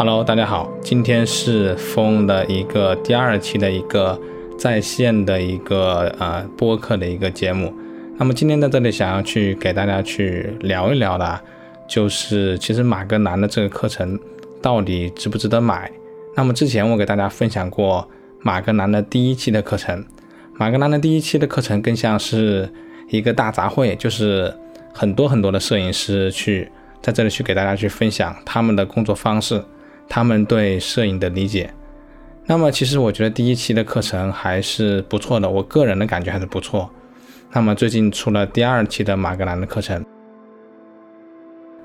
Hello，大家好，今天是风的一个第二期的一个在线的一个呃播客的一个节目。那么今天在这里想要去给大家去聊一聊的，就是其实马格南的这个课程到底值不值得买？那么之前我给大家分享过马格南的第一期的课程，马格南的第一期的课程更像是一个大杂烩，就是很多很多的摄影师去在这里去给大家去分享他们的工作方式。他们对摄影的理解，那么其实我觉得第一期的课程还是不错的，我个人的感觉还是不错。那么最近出了第二期的马格南的课程，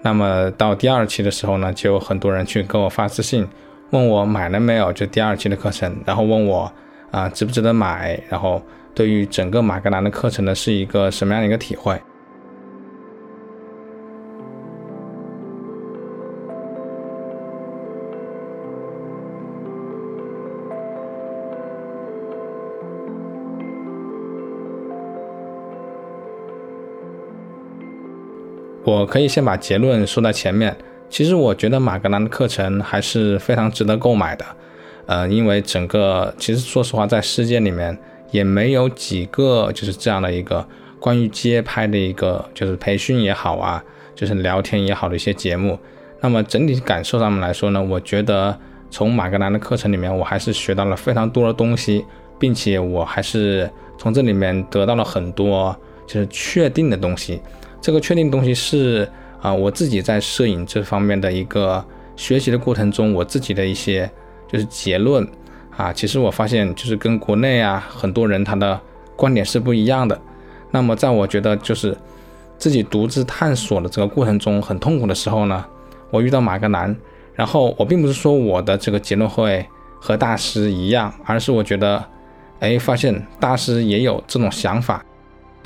那么到第二期的时候呢，就有很多人去给我发私信，问我买了没有，就第二期的课程，然后问我啊值不值得买，然后对于整个马格南的课程呢是一个什么样的一个体会。我可以先把结论说在前面。其实我觉得马格南的课程还是非常值得购买的，呃，因为整个其实说实话，在世界里面也没有几个就是这样的一个关于街拍的一个就是培训也好啊，就是聊天也好的一些节目。那么整体感受上面来说呢，我觉得从马格南的课程里面，我还是学到了非常多的东西，并且我还是从这里面得到了很多就是确定的东西。这个确定东西是啊，我自己在摄影这方面的一个学习的过程中，我自己的一些就是结论啊。其实我发现就是跟国内啊很多人他的观点是不一样的。那么在我觉得就是自己独自探索的这个过程中很痛苦的时候呢，我遇到马格南，然后我并不是说我的这个结论会和大师一样，而是我觉得哎，发现大师也有这种想法。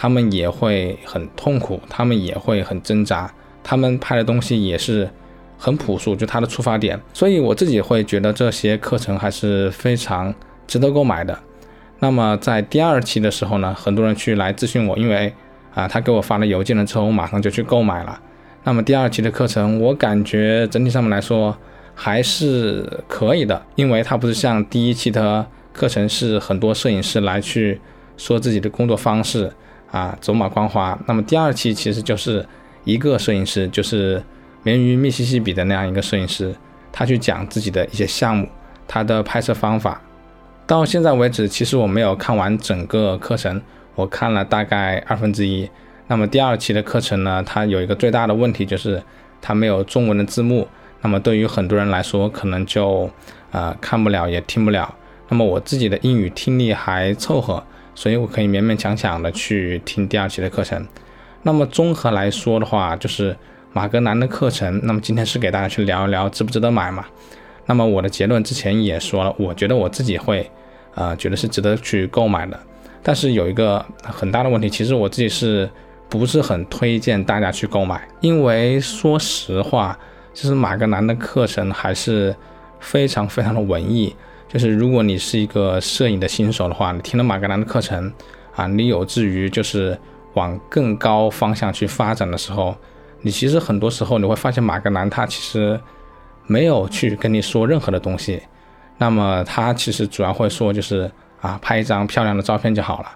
他们也会很痛苦，他们也会很挣扎，他们拍的东西也是很朴素，就他的出发点。所以我自己会觉得这些课程还是非常值得购买的。那么在第二期的时候呢，很多人去来咨询我，因为啊，他给我发了邮件了之后，我马上就去购买了。那么第二期的课程，我感觉整体上面来说还是可以的，因为它不是像第一期的课程是很多摄影师来去说自己的工作方式。啊，走马观花。那么第二期其实就是一个摄影师，就是源于密西西比的那样一个摄影师，他去讲自己的一些项目，他的拍摄方法。到现在为止，其实我没有看完整个课程，我看了大概二分之一。那么第二期的课程呢，它有一个最大的问题就是它没有中文的字幕。那么对于很多人来说，可能就呃看不了也听不了。那么我自己的英语听力还凑合。所以我可以勉勉强强的去听第二期的课程。那么综合来说的话，就是马格南的课程。那么今天是给大家去聊一聊值不值得买嘛？那么我的结论之前也说了，我觉得我自己会，呃，觉得是值得去购买的。但是有一个很大的问题，其实我自己是不是很推荐大家去购买？因为说实话，就是马格南的课程还是非常非常的文艺。就是如果你是一个摄影的新手的话，你听了马格南的课程啊，你有志于就是往更高方向去发展的时候，你其实很多时候你会发现马格南他其实没有去跟你说任何的东西，那么他其实主要会说就是啊，拍一张漂亮的照片就好了。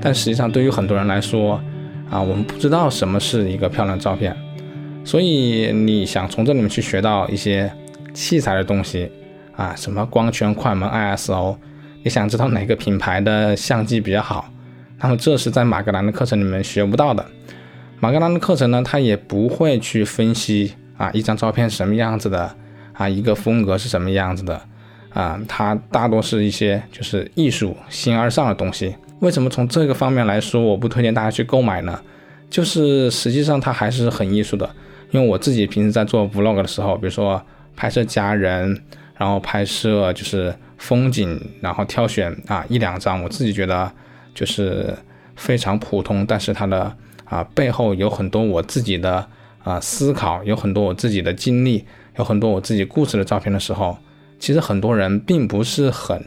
但实际上，对于很多人来说，啊，我们不知道什么是一个漂亮照片，所以你想从这里面去学到一些器材的东西，啊，什么光圈、快门、ISO，你想知道哪个品牌的相机比较好，那么这是在马格南的课程里面学不到的。马格南的课程呢，他也不会去分析啊一张照片什么样子的，啊一个风格是什么样子的，啊，它大多是一些就是艺术形而上的东西。为什么从这个方面来说，我不推荐大家去购买呢？就是实际上它还是很艺术的。因为我自己平时在做 vlog 的时候，比如说拍摄家人，然后拍摄就是风景，然后挑选啊一两张，我自己觉得就是非常普通，但是它的啊背后有很多我自己的啊思考，有很多我自己的经历，有很多我自己故事的照片的时候，其实很多人并不是很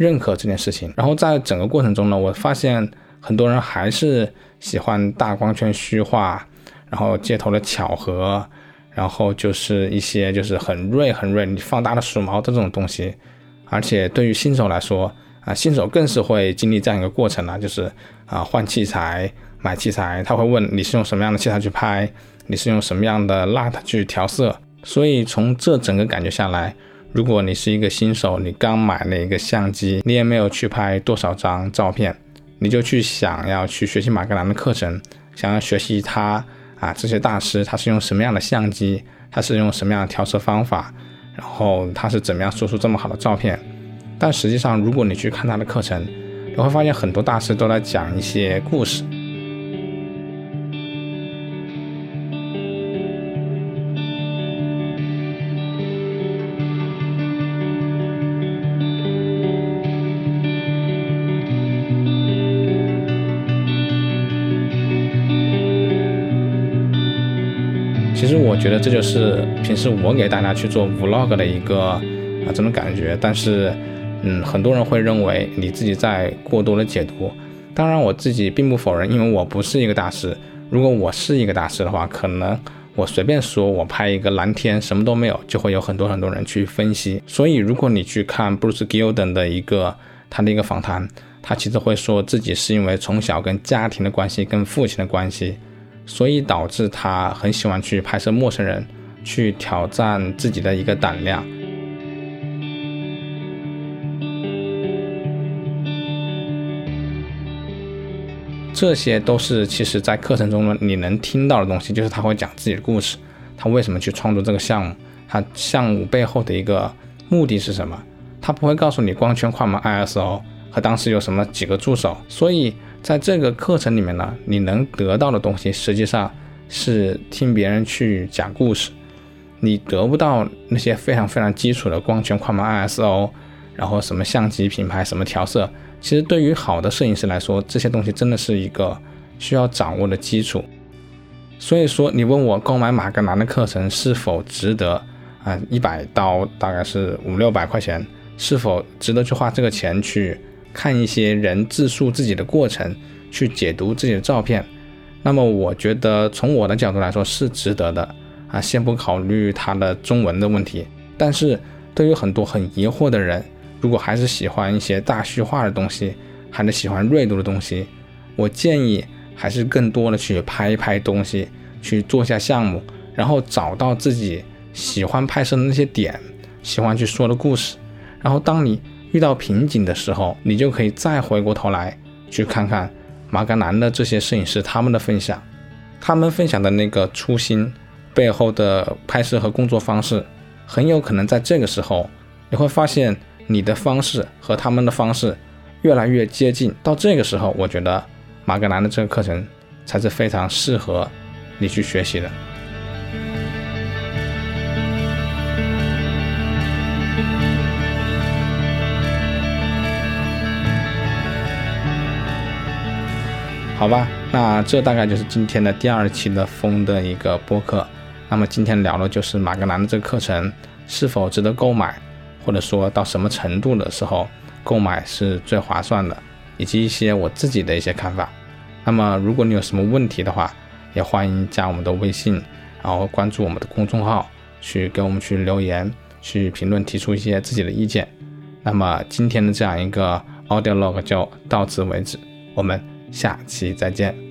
认可这件事情。然后在整个过程中呢，我发现很多人还是喜欢大光圈虚化，然后街头的巧合，然后就是一些就是很锐很锐，你放大了鼠毛的这种东西。而且对于新手来说，啊，新手更是会经历这样一个过程呢，就是啊换器材、买器材，他会问你是用什么样的器材去拍，你是用什么样的 LUT 去调色。所以从这整个感觉下来，如果你是一个新手，你刚买了一个相机，你也没有去拍多少张照片，你就去想要去学习马格南的课程，想要学习他啊这些大师他是用什么样的相机，他是用什么样的调色方法，然后他是怎么样做出这么好的照片。但实际上，如果你去看他的课程，你会发现很多大师都在讲一些故事。其实我觉得这就是平时我给大家去做 vlog 的一个啊这种感觉，但是。嗯，很多人会认为你自己在过多的解读。当然，我自己并不否认，因为我不是一个大师。如果我是一个大师的话，可能我随便说我拍一个蓝天什么都没有，就会有很多很多人去分析。所以，如果你去看 Bruce Gilden 的一个他的一个访谈，他其实会说自己是因为从小跟家庭的关系、跟父亲的关系，所以导致他很喜欢去拍摄陌生人，去挑战自己的一个胆量。这些都是其实，在课程中呢，你能听到的东西，就是他会讲自己的故事，他为什么去创作这个项目，他项目背后的一个目的是什么，他不会告诉你光圈、快门、ISO 和当时有什么几个助手。所以在这个课程里面呢，你能得到的东西，实际上是听别人去讲故事，你得不到那些非常非常基础的光圈、快门、ISO，然后什么相机品牌、什么调色。其实对于好的摄影师来说，这些东西真的是一个需要掌握的基础。所以说，你问我购买马格南的课程是否值得啊？一百刀大概是五六百块钱，是否值得去花这个钱去看一些人自述自己的过程，去解读自己的照片？那么我觉得从我的角度来说是值得的啊。先不考虑它的中文的问题，但是对于很多很疑惑的人。如果还是喜欢一些大虚化的东西，还是喜欢锐度的东西，我建议还是更多的去拍一拍东西，去做下项目，然后找到自己喜欢拍摄的那些点，喜欢去说的故事。然后当你遇到瓶颈的时候，你就可以再回过头来去看看马格南的这些摄影师他们的分享，他们分享的那个初心背后的拍摄和工作方式，很有可能在这个时候你会发现。你的方式和他们的方式越来越接近，到这个时候，我觉得马格南的这个课程才是非常适合你去学习的。好吧，那这大概就是今天的第二期的风的一个播客。那么今天聊的就是马格南的这个课程是否值得购买。或者说到什么程度的时候购买是最划算的，以及一些我自己的一些看法。那么，如果你有什么问题的话，也欢迎加我们的微信，然后关注我们的公众号，去给我们去留言、去评论，提出一些自己的意见。那么，今天的这样一个 audio log 就到此为止，我们下期再见。